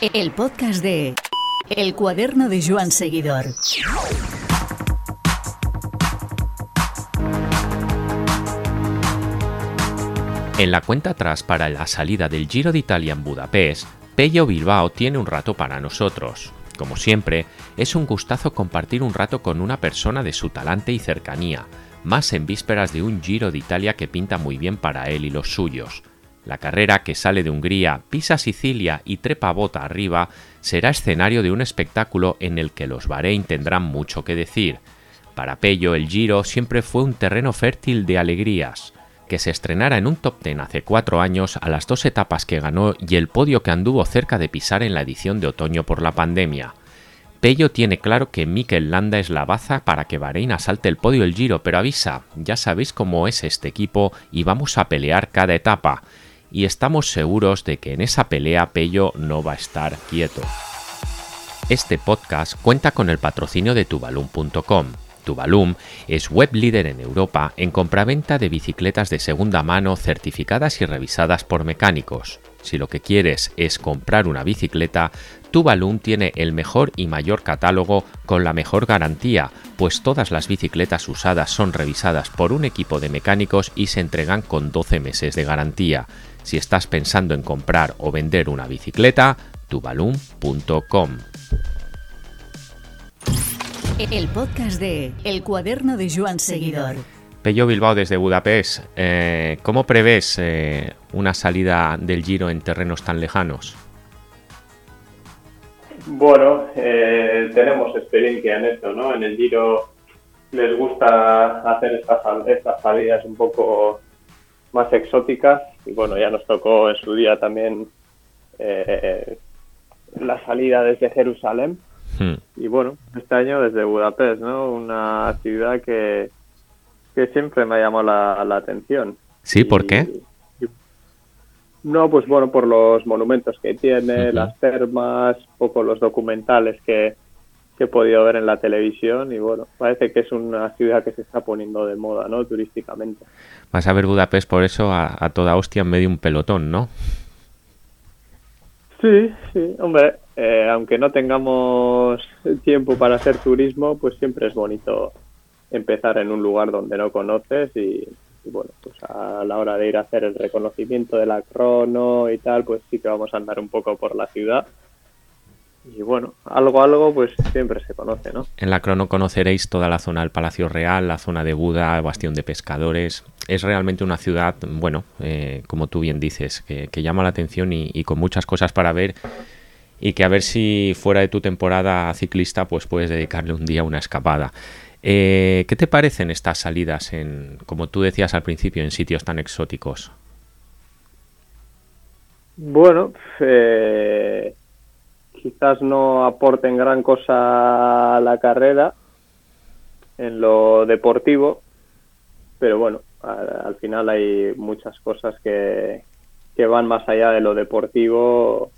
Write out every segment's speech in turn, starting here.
El podcast de El cuaderno de Joan Seguidor. En la cuenta atrás para la salida del Giro de Italia en Budapest, Pello Bilbao tiene un rato para nosotros. Como siempre, es un gustazo compartir un rato con una persona de su talante y cercanía, más en vísperas de un Giro de Italia que pinta muy bien para él y los suyos. La carrera que sale de Hungría, pisa Sicilia y trepa bota arriba será escenario de un espectáculo en el que los Bahrein tendrán mucho que decir. Para Pello el Giro siempre fue un terreno fértil de alegrías. Que se estrenara en un top ten hace cuatro años a las dos etapas que ganó y el podio que anduvo cerca de pisar en la edición de otoño por la pandemia. Pello tiene claro que Mikel Landa es la baza para que Bahrein asalte el podio del Giro, pero avisa, ya sabéis cómo es este equipo y vamos a pelear cada etapa y estamos seguros de que en esa pelea Pello no va a estar quieto. Este podcast cuenta con el patrocinio de tubalum.com. Tubalum es web líder en Europa en compraventa de bicicletas de segunda mano certificadas y revisadas por mecánicos. Si lo que quieres es comprar una bicicleta, Tubalum tiene el mejor y mayor catálogo con la mejor garantía, pues todas las bicicletas usadas son revisadas por un equipo de mecánicos y se entregan con 12 meses de garantía. Si estás pensando en comprar o vender una bicicleta, tubalum.com. El podcast de El cuaderno de Joan Seguidor. Pello Bilbao desde Budapest. Eh, ¿Cómo prevés eh, una salida del Giro en terrenos tan lejanos? Bueno, eh, tenemos experiencia en esto, ¿no? En el Giro les gusta hacer estas, estas salidas un poco más exóticas y bueno, ya nos tocó en su día también eh, la salida desde Jerusalén hmm. y bueno, este año desde Budapest, ¿no? Una ciudad que, que siempre me ha llamado la, atención. Sí, ¿por qué? No, pues bueno, por los monumentos que tiene, las termas, poco los documentales que, que he podido ver en la televisión y bueno, parece que es una ciudad que se está poniendo de moda, ¿no? Turísticamente. Vas a ver Budapest por eso a, toda hostia en medio de un pelotón, ¿no? Sí, sí, hombre, eh, aunque no tengamos tiempo para hacer turismo, pues siempre es bonito empezar en un lugar donde no conoces y, y, bueno, pues a la hora de ir a hacer el reconocimiento de la crono y tal, pues sí que vamos a andar un poco por la ciudad y bueno, algo, algo, pues siempre se conoce, ¿no? En la crono conoceréis toda la zona del Palacio Real, la zona de Buda, Bastión de Pescadores. Es realmente una ciudad, bueno, eh, como tú bien dices, que, llama la atención y, con muchas cosas para ver y que a ver si fuera de tu temporada ciclista, pues puedes dedicarle un día una escapada. Eh, ¿Qué te parecen estas salidas, en, como tú decías al principio, en sitios tan exóticos? Bueno, eh, quizás no aporten gran cosa a la carrera en lo deportivo, pero bueno, al, final hay muchas cosas que, que, van más allá de lo deportivo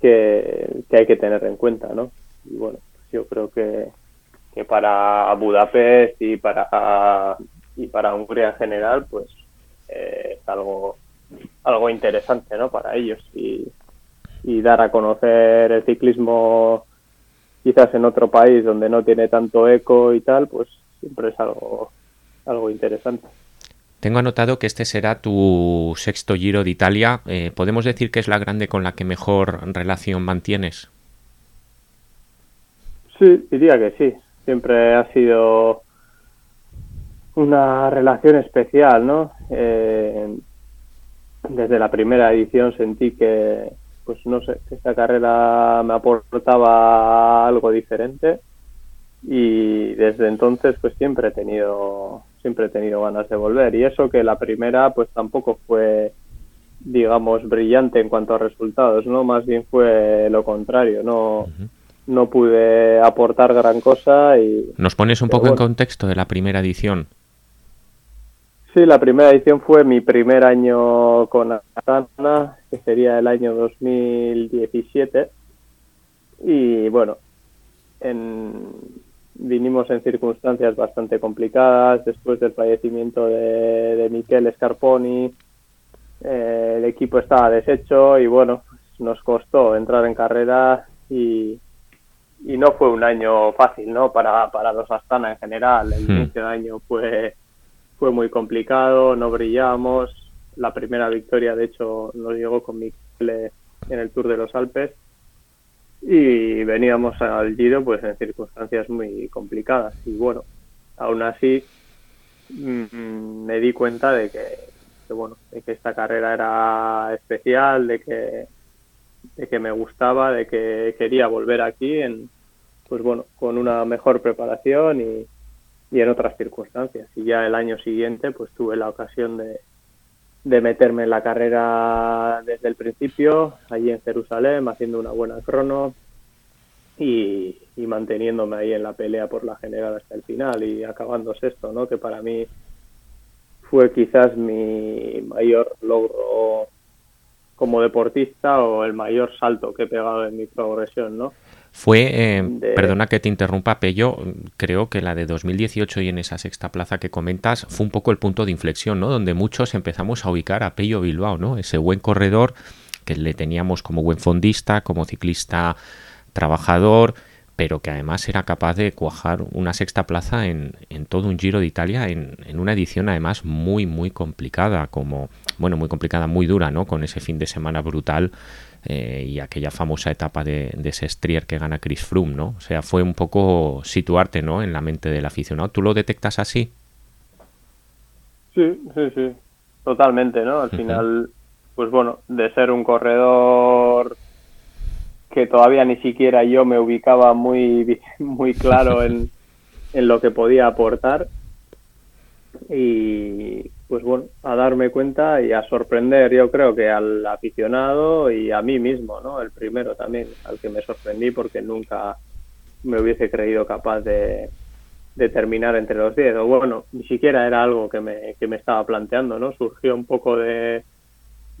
que, hay que tener en cuenta, ¿no? Y bueno, yo creo que, que para Budapest y para y para Hungría en general, pues eh, es algo algo interesante, ¿no? Para ellos y y dar a conocer el ciclismo quizás en otro país donde no tiene tanto eco y tal, pues siempre es algo, algo interesante. Tengo anotado que este será tu sexto Giro de Italia. Eh, ¿Podemos decir que es la grande con la que mejor relación mantienes? Sí, diría que sí. Siempre ha sido una relación especial, ¿no? Eh, desde la primera edición sentí que, pues no sé, esta carrera me aportaba algo diferente y desde entonces pues siempre he tenido siempre he tenido ganas de volver y eso que la primera pues tampoco fue digamos brillante en cuanto a resultados, ¿no? Más bien fue lo contrario, no no pude aportar gran cosa y Nos pones un poco en contexto de la primera edición. Sí, la primera edición fue mi primer año con Astana, que sería el año 2017. Y bueno, vinimos en circunstancias bastante complicadas después del fallecimiento de, de Miquel Scarponi. Eh, el equipo estaba deshecho y bueno, nos costó entrar en carrera y, y no fue un año fácil, ¿no? Para, para los Astana en general. El hmm. inicio de año fue, fue muy complicado, no brillamos. La primera victoria, de hecho, nos llegó con Michele en el Tour de los Alpes y veníamos al Giro pues en circunstancias muy complicadas y bueno, aún así mm, me di cuenta de que, bueno, de que esta carrera era especial, de que de que me gustaba, de que quería volver aquí en, pues bueno, con una mejor preparación y, y en otras circunstancias. Y ya el año siguiente, pues tuve la ocasión de, de meterme en la carrera desde el principio, allí en Jerusalén, haciendo una buena crono y, y, manteniéndome ahí en la pelea por la general hasta el final y acabando sexto, ¿no? Que para mí fue quizás mi mayor logro como deportista o el mayor salto que he pegado en mi progresión, ¿no? Fue, eh, perdona que te interrumpa, Pello, creo que la de 2018 y en esa sexta plaza que comentas fue un poco el punto de inflexión, ¿no? Donde muchos empezamos a ubicar a Pello Bilbao, ¿no? Ese buen corredor que le teníamos como buen fondista, como ciclista trabajador, pero que además era capaz de cuajar una sexta plaza en, en todo un Giro de Italia, en, en, una edición además muy, muy complicada, como, bueno, muy complicada, muy dura, ¿no? Con ese fin de semana brutal eh, y aquella famosa etapa de, de Sestrier que gana Chris Froome, ¿no? O sea, fue un poco situarte, ¿no? En la mente del aficionado. ¿Tú lo detectas así? Sí, sí, sí, totalmente, ¿no? Al final, pues bueno, de ser un corredor que todavía ni siquiera yo me ubicaba muy, muy claro en, en lo que podía aportar. Y pues bueno, a darme cuenta y a sorprender, yo creo que al aficionado y a mí mismo, ¿no? El primero también, al que me sorprendí porque nunca me hubiese creído capaz de, de terminar entre los 10. O bueno, ni siquiera era algo que me, que me estaba planteando, ¿no? Surgió un poco de,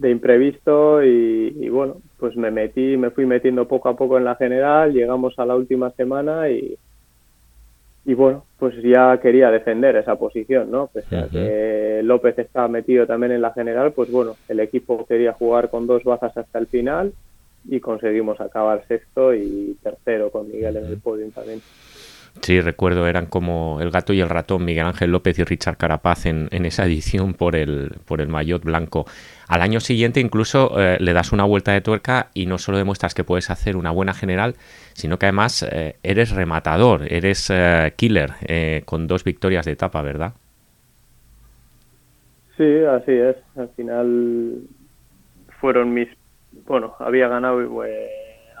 de imprevisto y, bueno, pues me metí, me fui metiendo poco a poco en la general, llegamos a la última semana y, y bueno, pues ya quería defender esa posición, ¿no? Pese a que López estaba metido también en la general, pues bueno, el equipo quería jugar con dos bazas hasta el final y conseguimos acabar sexto y tercero con Miguel en el podium también. Sí, recuerdo, eran como el gato y el ratón, Miguel Ángel López y Richard Carapaz en, en esa edición por el, por el maillot blanco. Al año siguiente incluso eh, le das una vuelta de tuerca y no solo demuestras que puedes hacer una buena general, sino que además eh, eres rematador, eres eh, killer, con dos victorias de etapa, ¿verdad? Sí, así es. Al final fueron mis... Bueno, había ganado,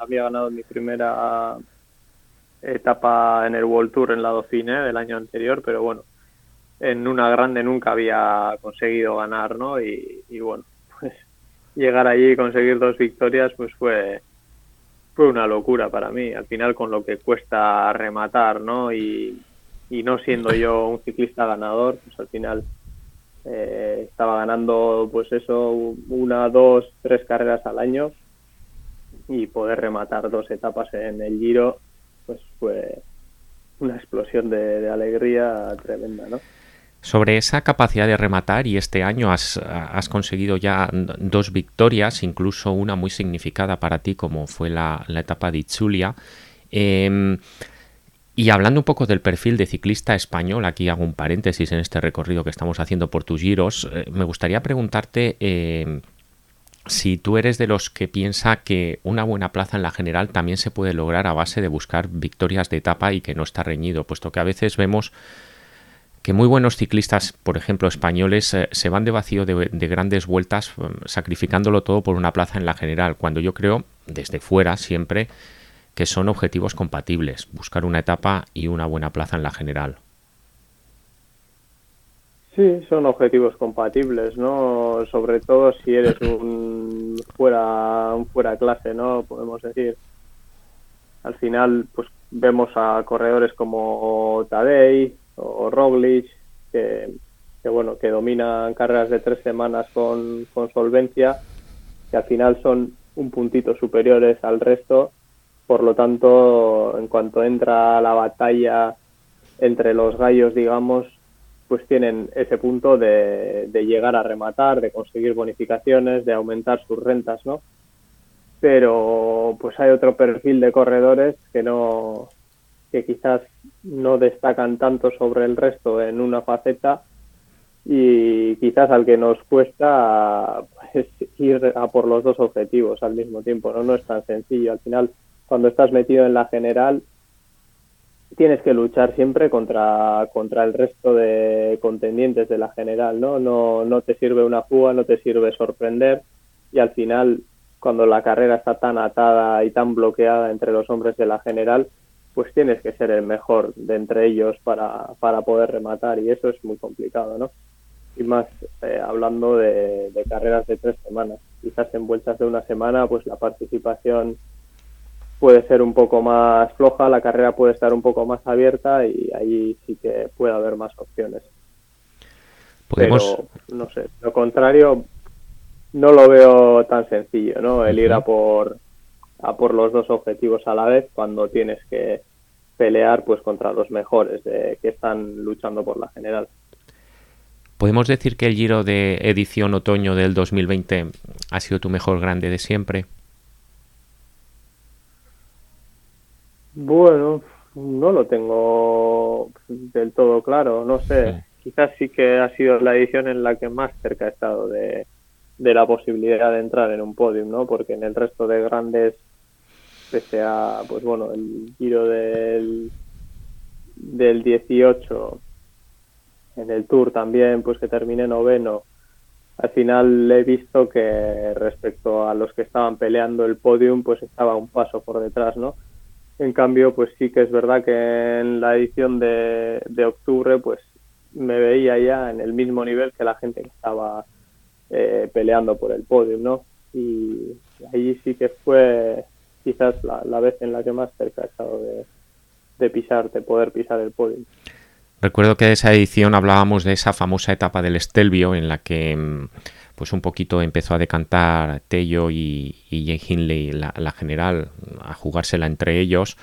había ganado mi primera etapa en el World Tour en la Dauphine del año anterior, pero bueno, en una grande nunca había conseguido ganar, ¿no? Y, bueno, pues llegar allí y conseguir dos victorias, pues fue fue una locura para mí. Al final, con lo que cuesta rematar, ¿no? Y, no siendo yo un ciclista ganador, pues al final eh, estaba ganando, pues eso, una, dos, tres carreras al año y poder rematar dos etapas en el Giro pues fue una explosión de, alegría tremenda, ¿no? Sobre esa capacidad de rematar, y este año has, conseguido ya dos victorias, incluso una muy significada para ti, como fue la, etapa de Itzulia. Em, y hablando un poco del perfil de ciclista español, aquí hago un paréntesis en este recorrido que estamos haciendo por tus giros, eh, me gustaría preguntarte em, si tú eres de los que piensa que una buena plaza en la general también se puede lograr a base de buscar victorias de etapa y que no está reñido, puesto que a veces vemos que muy buenos ciclistas, por ejemplo españoles, eh, se van de vacío de, grandes vueltas mm, sacrificándolo todo por una plaza en la general, cuando yo creo, desde fuera siempre, que son objetivos compatibles, buscar una etapa y una buena plaza en la general. Sí, son objetivos compatibles, ¿no? Sobre todo si eres un fuera, un fuera clase, ¿no? Podemos decir. Al final, pues vemos a corredores como Tadei o Roglic, que, bueno, que dominan carreras de tres semanas con, con solvencia, que al final son un puntito superiores al resto. Por lo tanto, en cuanto entra la batalla entre los gallos, digamos, pues tienen ese punto de, llegar a rematar, de conseguir bonificaciones, de aumentar sus rentas, ¿no? pero pues hay otro perfil de corredores que no que quizás no destacan tanto sobre el resto en una faceta y quizás al que nos cuesta pues, ir a por los dos objetivos al mismo tiempo, ¿no? No es tan sencillo. Al final, cuando estás metido en la general, tienes que luchar siempre contra, contra el resto de contendientes de la general, ¿no? No, no te sirve una fuga, no te sirve sorprender y al final, cuando la carrera está tan atada y tan bloqueada entre los hombres de la general, pues tienes que ser el mejor de entre ellos para, para poder rematar y eso es muy complicado, ¿no? Y más eh, hablando de, de carreras de tres semanas. Quizás en vueltas de una semana, pues la participación puede ser un poco más floja, la carrera puede estar un poco más abierta y ahí sí que puede haber más opciones. Podemos... Pero, no sé, lo contrario, no lo veo tan sencillo, ¿no? El ir a por, a por los dos objetivos a la vez cuando tienes que pelear pues contra los mejores de, que están luchando por la general. ¿Podemos decir que el Giro de edición otoño del 2020 ha sido tu mejor grande de siempre? Bueno, no lo tengo del todo claro, no sé. Quizás sí que ha sido la edición en la que más cerca he estado de, de la posibilidad de entrar en un podium, ¿no? Porque en el resto de grandes, pese a, pues bueno, el giro del, del 18, en el Tour también, pues que terminé noveno, al final he visto que respecto a los que estaban peleando el podium, pues estaba un paso por detrás, ¿no? En cambio, pues sí que es verdad que en la edición de, de octubre, pues me veía ya en el mismo nivel que la gente que estaba eh, peleando por el podio, ¿no? Y ahí sí que fue quizás la, la, vez en la que más cerca he estado de, de pisar, de poder pisar el podio. Recuerdo que de esa edición hablábamos de esa famosa etapa del Estelvio en la que mm, pues un poquito empezó a decantar Tello y, y Jay Hindley la, la, general, a jugársela entre ellos,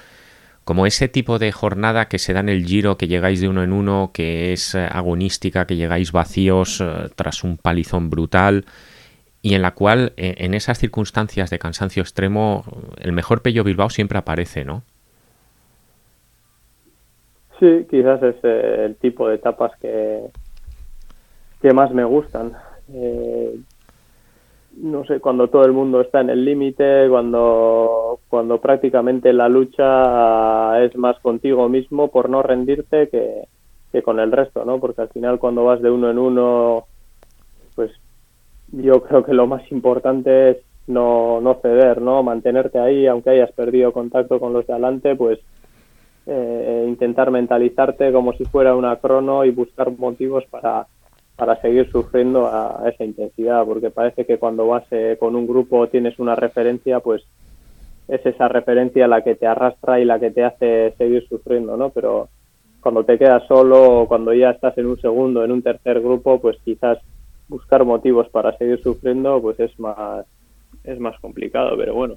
como ese tipo de jornada que se da en el giro, que llegáis de uno en uno, que es eh, agonística, que llegáis vacíos eh, tras un palizón brutal y en la cual eh, en esas circunstancias de cansancio extremo el mejor Pello Bilbao siempre aparece, ¿no? Sí, quizás es el tipo de etapas que, que más me gustan. Eh, no sé, cuando todo el mundo está en el límite, cuando, cuando prácticamente la lucha es más contigo mismo por no rendirte que, que con el resto, ¿no? Porque al final cuando vas de uno en uno, pues yo creo que lo más importante es no, no ceder, ¿no? Mantenerte ahí, aunque hayas perdido contacto con los de adelante, pues eh, intentar mentalizarte como si fuera una crono y buscar motivos para para seguir sufriendo a, esa intensidad, porque parece que cuando vas eh, con un grupo tienes una referencia, pues es esa referencia la que te arrastra y la que te hace seguir sufriendo, ¿no? Pero cuando te quedas solo o cuando ya estás en un segundo, en un tercer grupo, pues quizás buscar motivos para seguir sufriendo, pues es más es más complicado, pero bueno.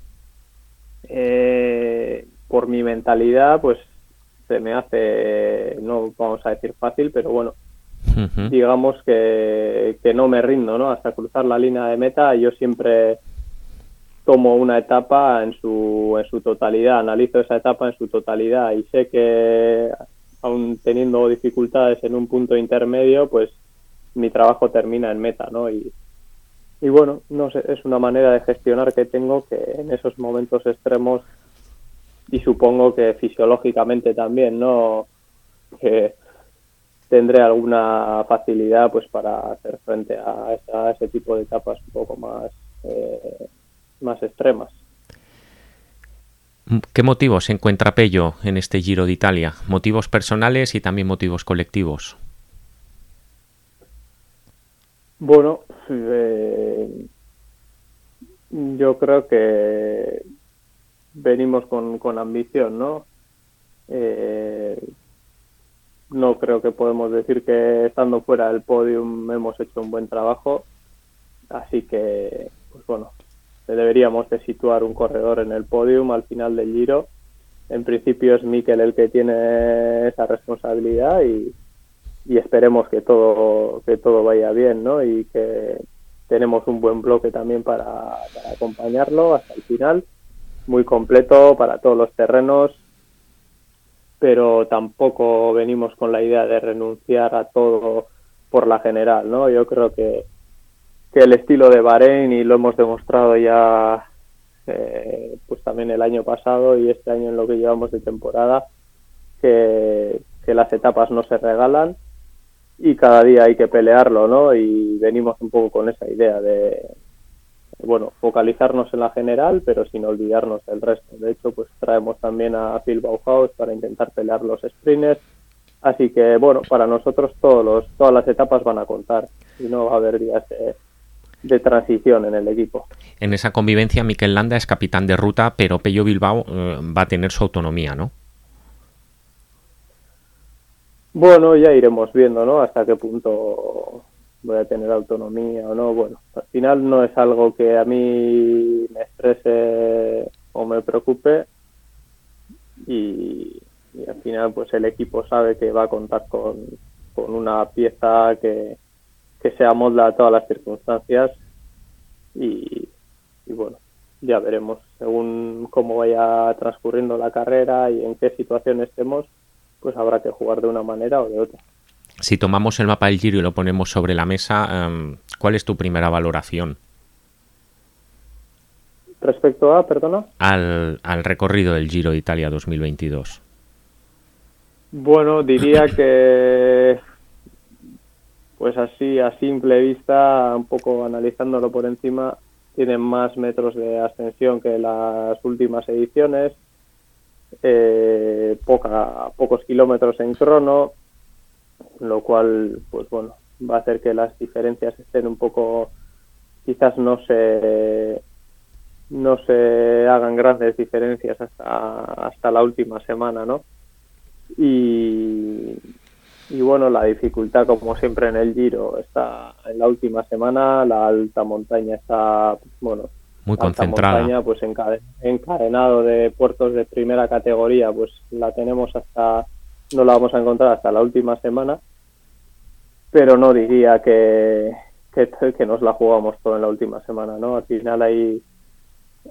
Eh, por mi mentalidad, pues se me hace, no vamos a decir fácil, pero bueno, digamos que, que, no me rindo, ¿no? Hasta cruzar la línea de meta yo siempre tomo una etapa en su, en su totalidad, analizo esa etapa en su totalidad y sé que aún teniendo dificultades en un punto intermedio, pues mi trabajo termina en meta, ¿no? Y, y bueno, no sé, es una manera de gestionar que tengo que en esos momentos extremos y supongo que fisiológicamente también, ¿no? Que tendré alguna facilidad pues para hacer frente a, esa, a ese tipo de etapas un poco más, eh, más extremas. ¿Qué motivos encuentra Pello en este Giro de Italia? ¿Motivos personales y también motivos colectivos? Bueno, eh, yo creo que venimos con, con ambición, ¿no? Eh, no creo que podemos decir que estando fuera del podium hemos hecho un buen trabajo. Así que, pues bueno, deberíamos de situar un corredor en el podium al final del giro. En principio es Mikel el que tiene esa responsabilidad y, y esperemos que todo, que todo vaya bien, ¿no? Y que tenemos un buen bloque también para, para acompañarlo hasta el final, muy completo para todos los terrenos, pero tampoco venimos con la idea de renunciar a todo por la general, ¿no? Yo creo que, que el estilo de Bahrein, y lo hemos demostrado ya eh, pues también el año pasado y este año en lo que llevamos de temporada, que, que las etapas no se regalan y cada día hay que pelearlo, ¿no? Y venimos un poco con esa idea de, bueno, focalizarnos en la general, pero sin olvidarnos del resto. De hecho, pues traemos también a Phil Bauhaus para intentar pelear los sprinters. Así que, bueno, para nosotros todos los, todas las etapas van a contar y no va a haber días de, de transición en el equipo. En esa convivencia, Mikel Landa es capitán de ruta, pero Pello Bilbao eh, va a tener su autonomía, ¿no? Bueno, ya iremos viendo, ¿no? Hasta qué punto voy a tener autonomía o no. Bueno, al final no es algo que a mí me estrese o me preocupe y, al final pues el equipo sabe que va a contar con, con una pieza que, que se amolda a todas las circunstancias y, y bueno, ya veremos según cómo vaya transcurriendo la carrera y en qué situación estemos, pues habrá que jugar de una manera o de otra. Si tomamos el mapa del Giro y lo ponemos sobre la mesa, em, ¿cuál es tu primera valoración? Respecto a, perdona. Al, al recorrido del Giro de Italia 2022. Bueno, diría que pues así a simple vista, un poco analizándolo por encima, tienen más metros de ascensión que las últimas ediciones, eh, poca, pocos kilómetros en crono, lo cual, pues bueno, va a hacer que las diferencias estén un poco, quizás no se no se hagan grandes diferencias hasta hasta la última semana, ¿no? Y, y bueno, la dificultad, como siempre en el Giro, está en la última semana. La alta montaña está, bueno, muy concentrada. Montaña, pues encadenado de puertos de primera categoría, pues la tenemos hasta, no la vamos a encontrar hasta la última semana. Pero no diría que, que, nos la jugamos todo en la última semana, ¿no? Al final hay,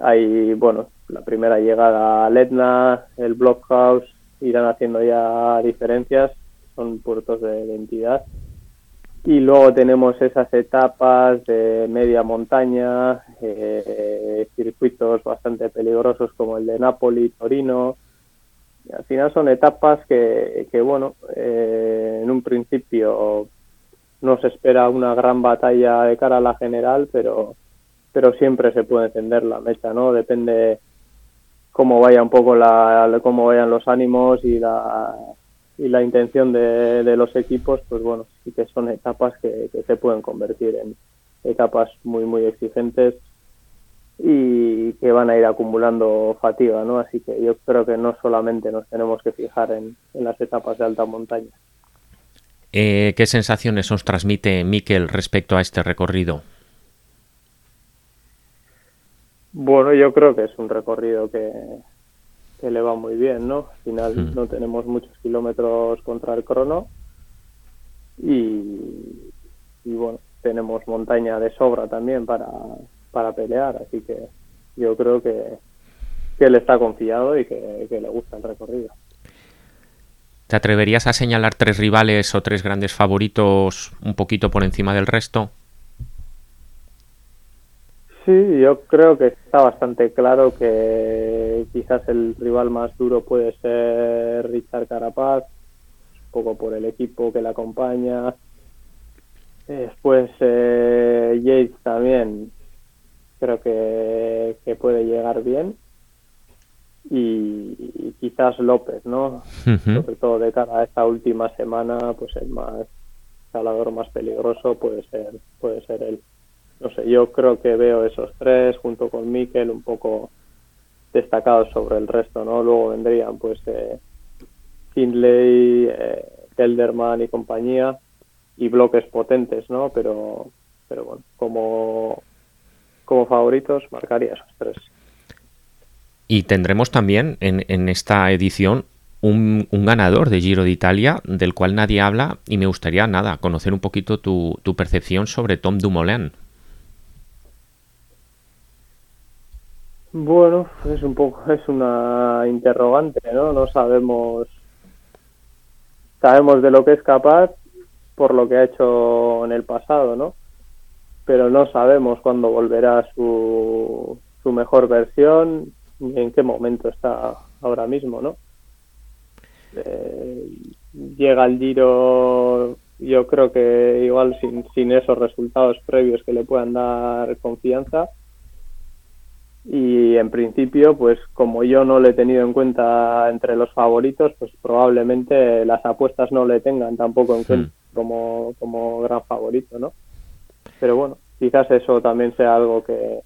hay bueno, la primera llegada a Letna, el Blockhouse, irán haciendo ya diferencias son puertos de identidad. Y luego tenemos esas etapas de media montaña, eh, circuitos bastante peligrosos como el de Napoli, Torino. Al final son etapas que, que bueno, eh, en un principio no se espera una gran batalla de cara a la general, pero, pero siempre se puede encender la mecha, ¿no? Depende cómo vaya un poco la, cómo vayan los ánimos y la, y la intención de, de, los equipos, pues bueno, sí que son etapas que, que, se pueden convertir en etapas muy, muy exigentes y que van a ir acumulando fatiga, ¿no? Así que yo creo que no solamente nos tenemos que fijar en, en las etapas de alta montaña. Eh, ¿Qué sensaciones os transmite Miquel respecto a este recorrido? Bueno, yo creo que es un recorrido que, que le va muy bien, ¿no? Al final mm. no tenemos muchos kilómetros contra el crono y, y, bueno, tenemos montaña de sobra también para, para pelear, así que yo creo que, que él está confiado y que, que le gusta el recorrido. ¿Te atreverías a señalar tres rivales o tres grandes favoritos un poquito por encima del resto? Sí, yo creo que está bastante claro que quizás el rival más duro puede ser Richard Carapaz, un poco por el equipo que le acompaña. Después eh, Yates también creo que, que, puede llegar bien. Y, y quizás López, ¿no? Uh -huh. Sobre todo de cara a esta última semana, pues el más salador más peligroso puede ser, puede ser él no sé, yo creo que veo esos tres junto con Mikel un poco destacados sobre el resto, ¿no? Luego vendrían pues eh, Hindley, eh, Kelderman y compañía y bloques potentes, ¿no? Pero, pero bueno, como, como favoritos, marcaría esos tres. Y tendremos también en, en esta edición un, un, ganador de Giro de Italia del cual nadie habla y me gustaría nada conocer un poquito tu, tu percepción sobre Tom Dumoulin. Bueno, es un poco es una interrogante, ¿no? No sabemos sabemos de lo que es capaz por lo que ha hecho en el pasado, ¿no? Pero no sabemos cuándo volverá su, su mejor versión ni en qué momento está ahora mismo, ¿no? Eh, llega el Giro, yo creo que igual sin, sin esos resultados previos que le puedan dar confianza. Y en principio, pues como yo no le he tenido en cuenta entre los favoritos, pues probablemente las apuestas no le tengan tampoco en cuenta hmm. como, como gran favorito, ¿no? Pero bueno, quizás eso también sea algo que,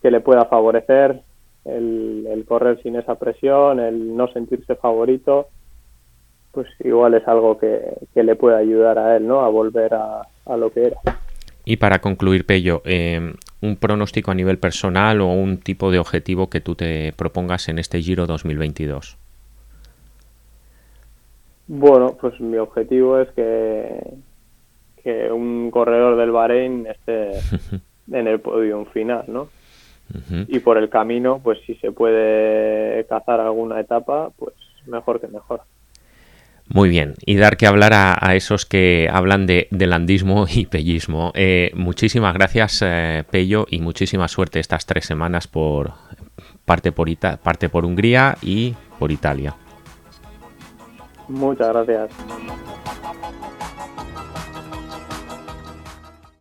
que le pueda favorecer, el, el correr sin esa presión, el no sentirse favorito pues igual es algo que, le puede ayudar a él, ¿no? A volver a, lo que era. Y para concluir, Pello, eh, un pronóstico a nivel personal o un tipo de objetivo que tú te propongas en este Giro 2022. Bueno, pues mi objetivo es que, que un corredor del Bahrein esté en el podio final, ¿no? Y por el camino, pues si se puede cazar alguna etapa, pues mejor que mejor. Muy bien, y dar que hablar a, esos que hablan de, landismo y pellismo. Eh, muchísimas gracias, eh, Pello, y muchísima suerte estas tres semanas por parte por, parte por Hungría y por Italia. Muchas gracias.